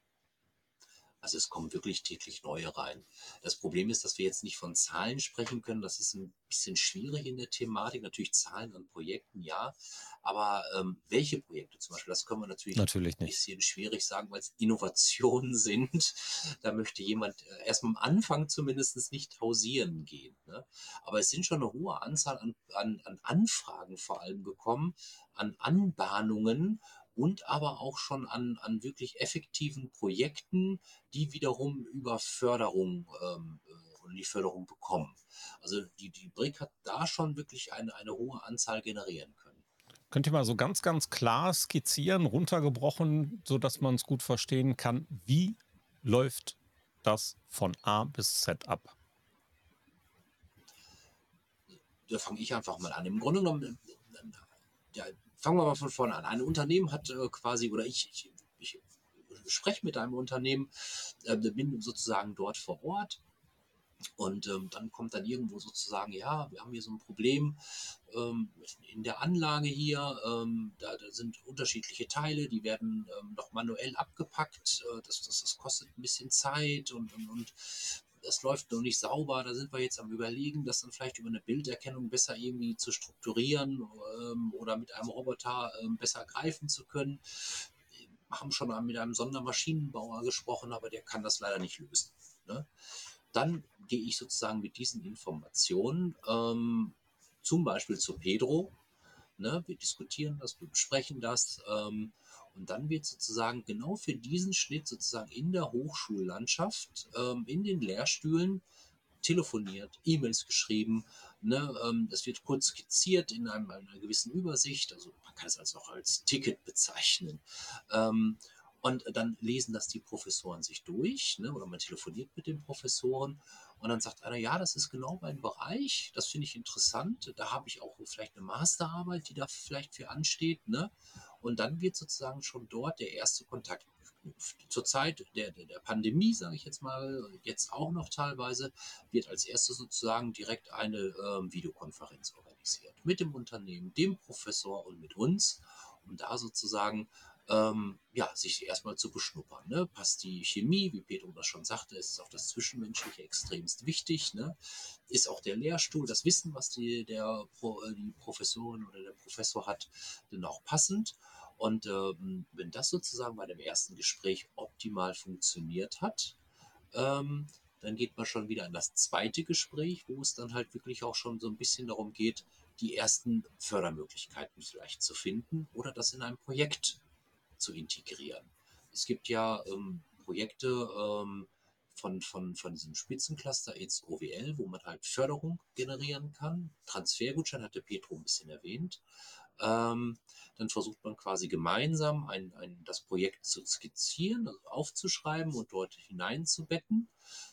Speaker 5: Also es kommen wirklich täglich neue rein. Das Problem ist, dass wir jetzt nicht von Zahlen sprechen können. Das ist ein bisschen schwierig in der Thematik. Natürlich Zahlen an Projekten, ja. Aber ähm, welche Projekte zum Beispiel, das können wir natürlich,
Speaker 1: natürlich
Speaker 5: ein bisschen schwierig sagen, weil es Innovationen sind. Da möchte jemand äh, erstmal am Anfang zumindest nicht hausieren gehen. Ne? Aber es sind schon eine hohe Anzahl an, an, an Anfragen vor allem gekommen, an Anbahnungen und aber auch schon an, an wirklich effektiven Projekten, die wiederum über Förderung ähm, äh, und die Förderung bekommen. Also die, die BRIC hat da schon wirklich eine, eine hohe Anzahl generieren können.
Speaker 1: Könnt ihr mal so ganz, ganz klar skizzieren, runtergebrochen, sodass man es gut verstehen kann, wie läuft das von A bis Z ab?
Speaker 5: Da fange ich einfach mal an. Im Grunde genommen, ja, fangen wir mal von vorne an. Ein Unternehmen hat äh, quasi, oder ich, ich, ich spreche mit einem Unternehmen, äh, bin sozusagen dort vor Ort. Und ähm, dann kommt dann irgendwo sozusagen, ja, wir haben hier so ein Problem ähm, in der Anlage hier. Ähm, da, da, sind unterschiedliche Teile, die werden ähm, noch manuell abgepackt. Äh, das, das, das kostet ein bisschen Zeit und, und, und das läuft noch nicht sauber, da sind wir jetzt am überlegen, das dann vielleicht über eine Bilderkennung besser irgendwie zu strukturieren ähm, oder mit einem Roboter ähm, besser greifen zu können. Wir haben schon mit einem Sondermaschinenbauer gesprochen, aber der kann das leider nicht lösen. Ne? Dann gehe ich sozusagen mit diesen Informationen ähm, zum Beispiel zu Pedro. Ne? Wir diskutieren das, wir besprechen das. Ähm, und dann wird sozusagen genau für diesen Schnitt sozusagen in der Hochschullandschaft, ähm, in den Lehrstühlen telefoniert, E-Mails geschrieben. Ne, ähm, das wird kurz skizziert in einem, einer gewissen Übersicht. Also man kann es also auch als Ticket bezeichnen. Ähm, und dann lesen das die Professoren sich durch, ne, oder man telefoniert mit den Professoren und dann sagt einer, ja, das ist genau mein Bereich, das finde ich interessant, da habe ich auch vielleicht eine Masterarbeit, die da vielleicht für ansteht. Ne? Und dann wird sozusagen schon dort der erste Kontakt geknüpft. Zur Zeit der, der, der Pandemie, sage ich jetzt mal, jetzt auch noch teilweise, wird als erstes sozusagen direkt eine ähm, Videokonferenz organisiert. Mit dem Unternehmen, dem Professor und mit uns, um da sozusagen ähm, ja, sich erstmal zu beschnuppern. Ne? Passt die Chemie, wie Pedro das schon sagte, ist auch das Zwischenmenschliche extremst wichtig. Ne? Ist auch der Lehrstuhl, das Wissen, was die, der, äh, die Professorin oder der Professor hat, denn auch passend. Und ähm, wenn das sozusagen bei dem ersten Gespräch optimal funktioniert hat, ähm, dann geht man schon wieder in das zweite Gespräch, wo es dann halt wirklich auch schon so ein bisschen darum geht, die ersten Fördermöglichkeiten vielleicht zu finden oder das in einem Projekt zu integrieren. Es gibt ja ähm, Projekte ähm, von, von, von diesem Spitzencluster jetzt OWL, wo man halt Förderung generieren kann. Transfergutschein hatte Petro ein bisschen erwähnt. Ähm, dann versucht man quasi gemeinsam ein, ein, das Projekt zu skizzieren, also aufzuschreiben und dort hineinzubetten.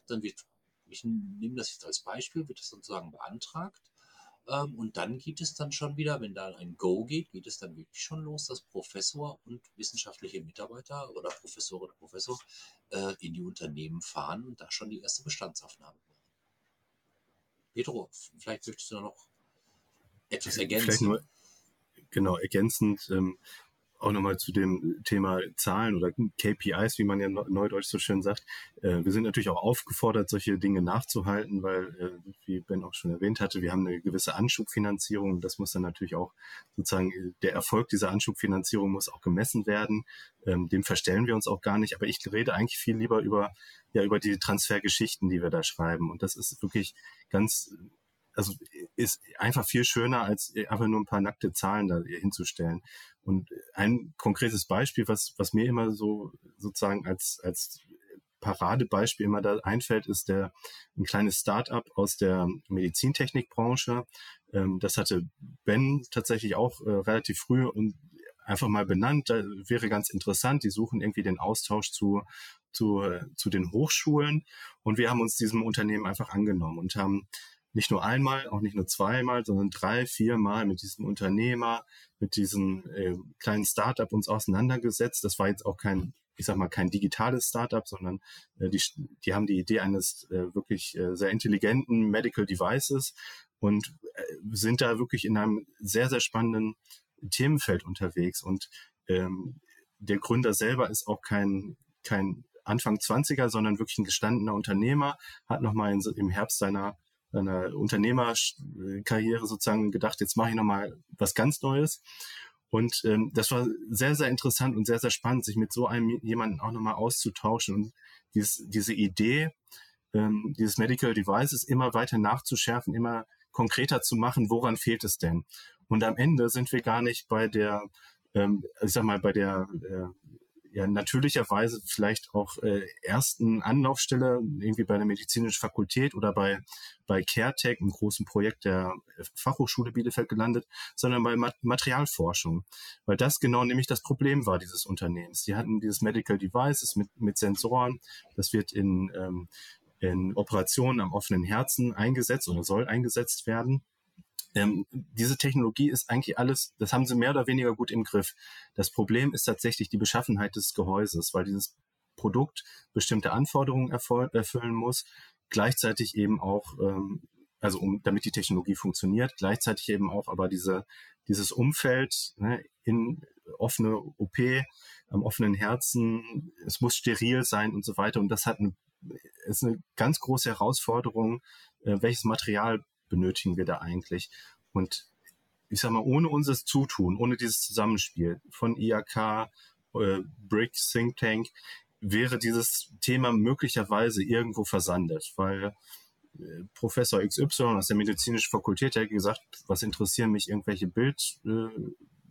Speaker 5: Dann wird, ich nehme das jetzt als Beispiel, wird es sozusagen beantragt. Ähm, und dann geht es dann schon wieder, wenn da ein Go geht, geht es dann wirklich schon los, dass Professor und wissenschaftliche Mitarbeiter oder Professor oder Professor äh, in die Unternehmen fahren und da schon die erste Bestandsaufnahme machen. Pedro, vielleicht möchtest du noch etwas ergänzen. Vielleicht nur,
Speaker 4: genau, ergänzend. Ähm, auch nochmal zu dem Thema Zahlen oder KPIs, wie man ja neudeutsch so schön sagt. Äh, wir sind natürlich auch aufgefordert, solche Dinge nachzuhalten, weil, äh, wie Ben auch schon erwähnt hatte, wir haben eine gewisse Anschubfinanzierung. Das muss dann natürlich auch sozusagen, äh, der Erfolg dieser Anschubfinanzierung muss auch gemessen werden. Ähm, dem verstellen wir uns auch gar nicht. Aber ich rede eigentlich viel lieber über, ja, über die Transfergeschichten, die wir da schreiben. Und das ist wirklich ganz also ist einfach viel schöner, als einfach nur ein paar nackte Zahlen da hinzustellen. Und ein konkretes Beispiel, was, was mir immer so sozusagen als, als Paradebeispiel immer da einfällt, ist der ein kleines Start-up aus der Medizintechnikbranche. Ähm, das hatte Ben tatsächlich auch äh, relativ früh und einfach mal benannt. Da wäre ganz interessant. Die suchen irgendwie den Austausch zu, zu, äh, zu den Hochschulen. Und wir haben uns diesem Unternehmen einfach angenommen und haben nicht nur einmal, auch nicht nur zweimal, sondern drei, viermal mit diesem Unternehmer, mit diesem äh, kleinen Startup uns auseinandergesetzt. Das war jetzt auch kein, ich sag mal, kein digitales Startup, sondern äh, die, die haben die Idee eines äh, wirklich äh, sehr intelligenten Medical Devices und äh, sind da wirklich in einem sehr, sehr spannenden Themenfeld unterwegs. Und ähm, der Gründer selber ist auch kein, kein Anfang 20er, sondern wirklich ein gestandener Unternehmer, hat nochmal im Herbst seiner seiner Unternehmerkarriere sozusagen gedacht, jetzt mache ich nochmal was ganz Neues. Und ähm, das war sehr, sehr interessant und sehr, sehr spannend, sich mit so einem jemanden auch nochmal auszutauschen und dieses, diese Idee, ähm, dieses Medical Devices immer weiter nachzuschärfen, immer konkreter zu machen, woran fehlt es denn? Und am Ende sind wir gar nicht bei der, ähm, ich sag mal, bei der äh, ja natürlicherweise vielleicht auch äh, ersten Anlaufstelle irgendwie bei der medizinischen Fakultät oder bei bei CareTech, einem großen Projekt der Fachhochschule Bielefeld gelandet, sondern bei Mat Materialforschung, weil das genau nämlich das Problem war dieses Unternehmens. Die hatten dieses Medical Devices mit mit Sensoren, das wird in ähm, in Operationen am offenen Herzen eingesetzt oder soll eingesetzt werden. Ähm, diese Technologie ist eigentlich alles, das haben sie mehr oder weniger gut im Griff. Das Problem ist tatsächlich die Beschaffenheit des Gehäuses, weil dieses Produkt bestimmte Anforderungen erfüllen muss, gleichzeitig eben auch, ähm, also um, damit die Technologie funktioniert, gleichzeitig eben auch aber diese, dieses Umfeld ne, in offene OP, am offenen Herzen, es muss steril sein und so weiter. Und das hat eine, ist eine ganz große Herausforderung, äh, welches Material benötigen wir da eigentlich? Und ich sag mal, ohne unser Zutun, ohne dieses Zusammenspiel von IAK, äh, BRIC, Think Tank, wäre dieses Thema möglicherweise irgendwo versandet, weil äh, Professor XY aus der medizinischen Fakultät hat gesagt, was interessieren mich irgendwelche Bild, äh,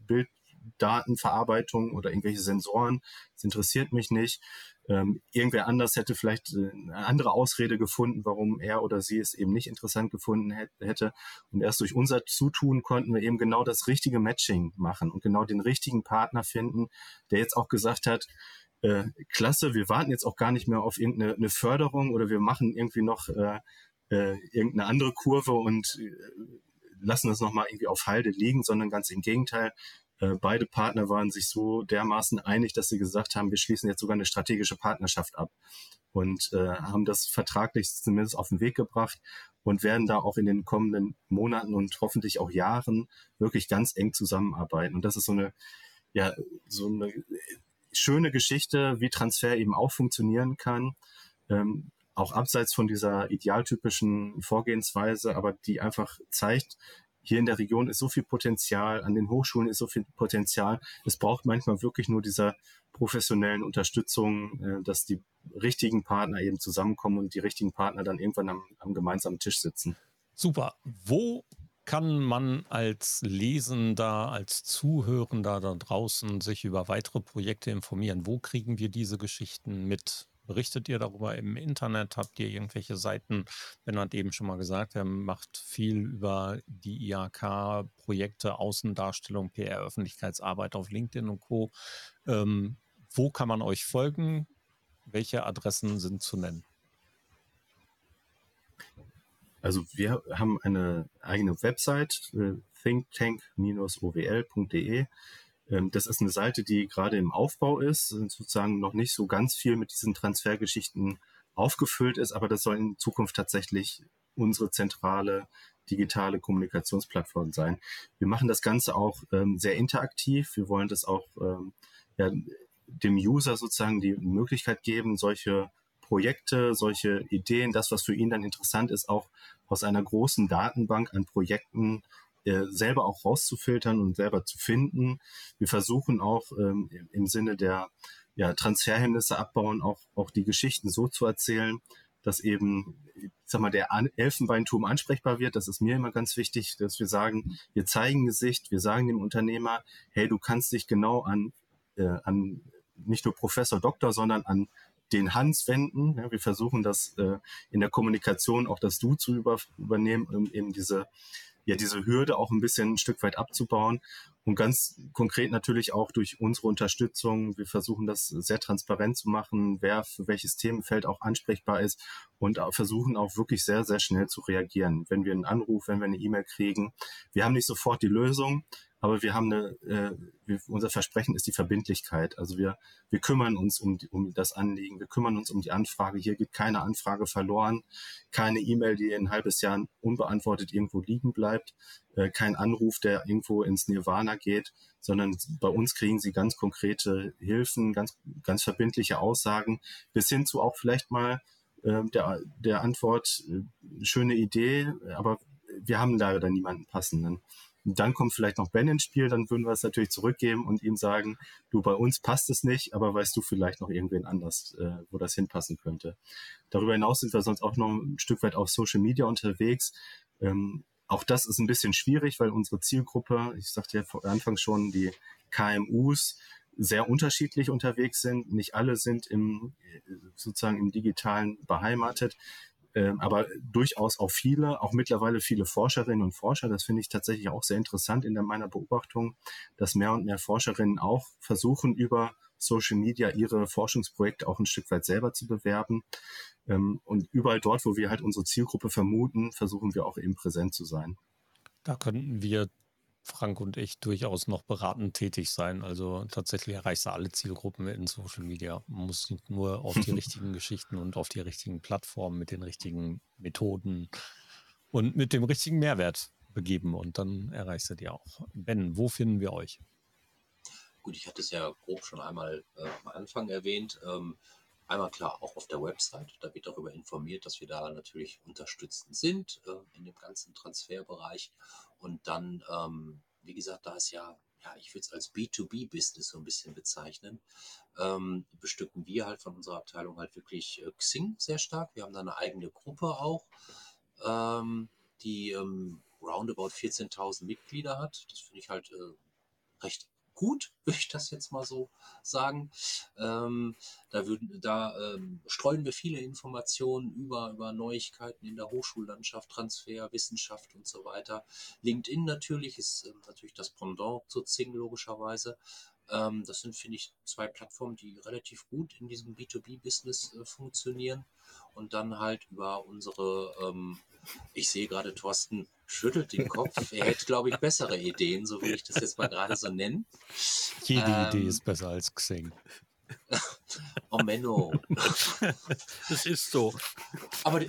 Speaker 4: Bilddatenverarbeitung oder irgendwelche Sensoren, das interessiert mich nicht. Ähm, irgendwer anders hätte vielleicht äh, eine andere Ausrede gefunden, warum er oder sie es eben nicht interessant gefunden hätte. Und erst durch unser Zutun konnten wir eben genau das richtige Matching machen und genau den richtigen Partner finden, der jetzt auch gesagt hat, äh, klasse, wir warten jetzt auch gar nicht mehr auf irgendeine Förderung oder wir machen irgendwie noch äh, äh, irgendeine andere Kurve und äh, lassen das nochmal irgendwie auf Halde liegen, sondern ganz im Gegenteil, beide Partner waren sich so dermaßen einig, dass sie gesagt haben, wir schließen jetzt sogar eine strategische Partnerschaft ab und äh, haben das vertraglich zumindest auf den Weg gebracht und werden da auch in den kommenden Monaten und hoffentlich auch Jahren wirklich ganz eng zusammenarbeiten. Und das ist so eine, ja, so eine schöne Geschichte, wie Transfer eben auch funktionieren kann. Ähm, auch abseits von dieser idealtypischen Vorgehensweise, aber die einfach zeigt, hier in der Region ist so viel Potenzial, an den Hochschulen ist so viel Potenzial. Es braucht manchmal wirklich nur dieser professionellen Unterstützung, äh, dass die richtigen Partner eben zusammenkommen und die richtigen Partner dann irgendwann am, am gemeinsamen Tisch sitzen.
Speaker 1: Super. Wo kann man als Lesender, als Zuhörender da draußen sich über weitere Projekte informieren? Wo kriegen wir diese Geschichten mit? Berichtet ihr darüber im Internet? Habt ihr irgendwelche Seiten? Ben hat eben schon mal gesagt, er macht viel über die IHK-Projekte, Außendarstellung, PR, Öffentlichkeitsarbeit auf LinkedIn und Co. Ähm, wo kann man euch folgen? Welche Adressen sind zu nennen?
Speaker 4: Also wir haben eine eigene Website, äh, thinktank-owl.de. Ähm, das ist eine Seite, die gerade im Aufbau ist, sozusagen noch nicht so ganz viel mit diesen Transfergeschichten aufgefüllt ist, aber das soll in Zukunft tatsächlich unsere zentrale digitale Kommunikationsplattform sein. Wir machen das Ganze auch ähm, sehr interaktiv. Wir wollen das auch ähm, ja, dem User sozusagen die Möglichkeit geben, solche Projekte, solche Ideen, das, was für ihn dann interessant ist, auch aus einer großen Datenbank an Projekten äh, selber auch rauszufiltern und selber zu finden. Wir versuchen auch ähm, im Sinne der ja, Transferhemmnisse abbauen, auch, auch die Geschichten so zu erzählen, dass eben, ich sag mal, der Elfenbeinturm ansprechbar wird. Das ist mir immer ganz wichtig, dass wir sagen, wir zeigen Gesicht, wir sagen dem Unternehmer, hey, du kannst dich genau an, äh, an nicht nur Professor Doktor, sondern an den Hans wenden. Ja, wir versuchen das äh, in der Kommunikation auch das Du zu über, übernehmen, um eben diese ja diese Hürde auch ein bisschen ein Stück weit abzubauen. Und ganz konkret natürlich auch durch unsere Unterstützung. Wir versuchen das sehr transparent zu machen, wer für welches Themenfeld auch ansprechbar ist und versuchen auch wirklich sehr, sehr schnell zu reagieren. Wenn wir einen Anruf, wenn wir eine E-Mail kriegen. Wir haben nicht sofort die Lösung, aber wir haben eine, äh, wir, unser Versprechen ist die Verbindlichkeit. Also wir, wir kümmern uns um, um das Anliegen, wir kümmern uns um die Anfrage. Hier geht keine Anfrage verloren, keine E-Mail, die ein halbes Jahr unbeantwortet irgendwo liegen bleibt, äh, kein Anruf, der irgendwo ins Nirvana geht, sondern bei uns kriegen Sie ganz konkrete Hilfen, ganz, ganz verbindliche Aussagen, bis hin zu auch vielleicht mal äh, der, der Antwort, äh, schöne Idee, aber wir haben leider niemanden passenden. Dann kommt vielleicht noch Ben ins Spiel, dann würden wir es natürlich zurückgeben und ihm sagen, du, bei uns passt es nicht, aber weißt du vielleicht noch irgendwen anders, äh, wo das hinpassen könnte. Darüber hinaus sind wir sonst auch noch ein Stück weit auf Social Media unterwegs. Ähm, auch das ist ein bisschen schwierig, weil unsere Zielgruppe, ich sagte ja vor Anfang schon, die KMUs sehr unterschiedlich unterwegs sind. Nicht alle sind im, sozusagen im Digitalen beheimatet. Ähm, aber durchaus auch viele, auch mittlerweile viele Forscherinnen und Forscher. Das finde ich tatsächlich auch sehr interessant in meiner Beobachtung, dass mehr und mehr Forscherinnen auch versuchen, über Social Media ihre Forschungsprojekte auch ein Stück weit selber zu bewerben. Ähm, und überall dort, wo wir halt unsere Zielgruppe vermuten, versuchen wir auch eben präsent zu sein.
Speaker 1: Da könnten wir Frank und ich durchaus noch beratend tätig sein. Also tatsächlich erreichst du alle Zielgruppen in Social Media. Man muss nur auf die richtigen Geschichten und auf die richtigen Plattformen mit den richtigen Methoden und mit dem richtigen Mehrwert begeben und dann erreichst du die auch. Ben, wo finden wir euch?
Speaker 5: Gut, ich hatte es ja grob schon einmal äh, am Anfang erwähnt. Ähm, einmal klar auch auf der Website. Da wird darüber informiert, dass wir da natürlich unterstützend sind äh, in dem ganzen Transferbereich. Und dann, ähm, wie gesagt, da ist ja, ja, ich würde es als B2B-Business so ein bisschen bezeichnen, ähm, bestücken wir halt von unserer Abteilung halt wirklich äh, Xing sehr stark. Wir haben da eine eigene Gruppe auch, ähm, die ähm, roundabout 14.000 Mitglieder hat. Das finde ich halt äh, recht gut, würde ich das jetzt mal so sagen. Ähm, da würden, da ähm, streuen wir viele Informationen über, über Neuigkeiten in der Hochschullandschaft, Transfer, Wissenschaft und so weiter. LinkedIn natürlich ist ähm, natürlich das Pendant zu Zing logischerweise. Ähm, das sind, finde ich, zwei Plattformen, die relativ gut in diesem B2B-Business äh, funktionieren. Und dann halt über unsere, ähm, ich sehe gerade Thorsten schüttelt den Kopf. Er hätte, glaube ich, bessere Ideen, so will ich das jetzt mal gerade so nennen.
Speaker 1: Jede ähm, Idee ist besser als Xing.
Speaker 5: oh Menno.
Speaker 3: Das ist so.
Speaker 5: Aber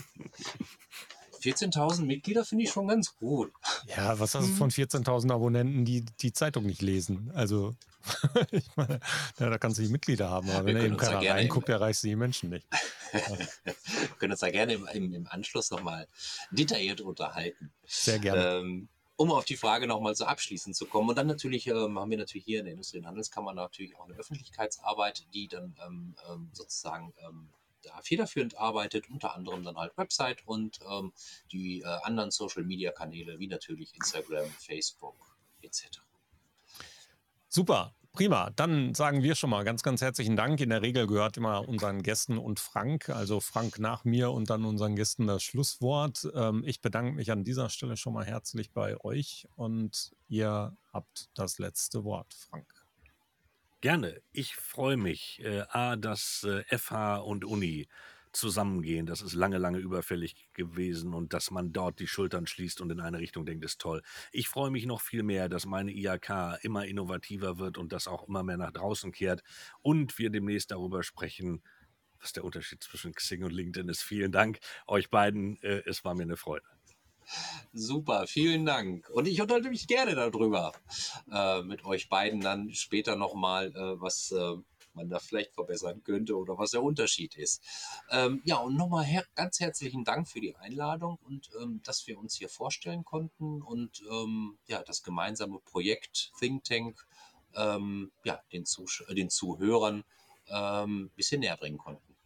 Speaker 5: 14.000 Mitglieder finde ich schon ganz gut.
Speaker 1: Ja, was hast du von 14.000 Abonnenten, die die Zeitung nicht lesen? Also, ich meine, ja, da kannst du die Mitglieder haben, aber Wir wenn er eben keiner reinguckt, erreichst du die Menschen nicht.
Speaker 5: Wir können uns da gerne im, im, im Anschluss nochmal detailliert unterhalten.
Speaker 1: Sehr gerne. Ähm,
Speaker 5: um auf die Frage nochmal so abschließend zu kommen. Und dann natürlich ähm, haben wir natürlich hier in der Industrie- und Handelskammer natürlich auch eine Öffentlichkeitsarbeit, die dann ähm, ähm, sozusagen ähm, da federführend arbeitet, unter anderem dann halt Website und ähm, die äh, anderen Social-Media-Kanäle wie natürlich Instagram, Facebook etc.
Speaker 1: Super. Prima, dann sagen wir schon mal ganz, ganz herzlichen Dank. In der Regel gehört immer unseren Gästen und Frank, also Frank nach mir und dann unseren Gästen das Schlusswort. Ähm, ich bedanke mich an dieser Stelle schon mal herzlich bei euch und ihr habt das letzte Wort, Frank.
Speaker 3: Gerne. Ich freue mich, äh, A, dass äh, FH und Uni zusammengehen. Das ist lange, lange überfällig gewesen und dass man dort die Schultern schließt und in eine Richtung denkt, ist toll. Ich freue mich noch viel mehr, dass meine IHK immer innovativer wird und das auch immer mehr nach draußen kehrt und wir demnächst darüber sprechen, was der Unterschied zwischen Xing und LinkedIn ist. Vielen Dank euch beiden. Äh, es war mir eine Freude.
Speaker 5: Super, vielen Dank. Und ich unterhalte mich gerne darüber äh, mit euch beiden dann später nochmal, äh, was äh, man da vielleicht verbessern könnte oder was der Unterschied ist. Ähm, ja, und nochmal her ganz herzlichen Dank für die Einladung und ähm, dass wir uns hier vorstellen konnten und ähm, ja, das gemeinsame Projekt Think Tank ähm, ja, den, Zusch den Zuhörern ein ähm, bisschen näher bringen konnten.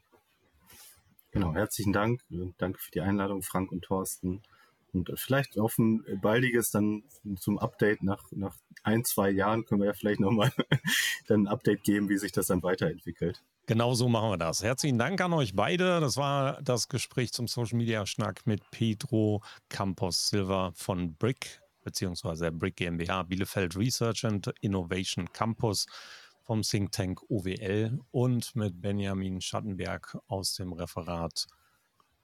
Speaker 4: Genau, herzlichen Dank. Danke für die Einladung, Frank und Thorsten. Und vielleicht auf ein baldiges dann zum Update nach, nach ein, zwei Jahren können wir ja vielleicht nochmal dann ein Update geben, wie sich das dann weiterentwickelt.
Speaker 1: Genau so machen wir das. Herzlichen Dank an euch beide. Das war das Gespräch zum Social Media Schnack mit Pedro Campos Silva von Brick beziehungsweise Brick GmbH Bielefeld Research and Innovation Campus vom Think Tank OWL und mit Benjamin Schattenberg aus dem Referat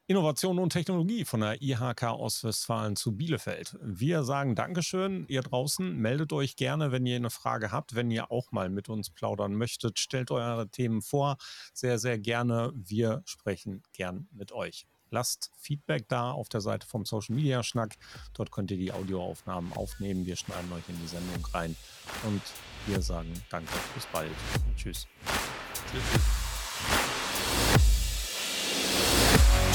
Speaker 1: Innovation und Technologie von der IHK Ostwestfalen zu Bielefeld. Wir sagen Dankeschön, ihr draußen. Meldet euch gerne, wenn ihr eine Frage habt, wenn ihr auch mal mit uns plaudern möchtet. Stellt eure Themen vor. Sehr, sehr gerne. Wir sprechen gern mit euch. Lasst Feedback da auf der Seite vom Social Media Schnack. Dort könnt ihr die Audioaufnahmen aufnehmen. Wir schneiden euch in die Sendung rein. Und wir sagen Danke. Bis bald. Tschüss. Tschüss.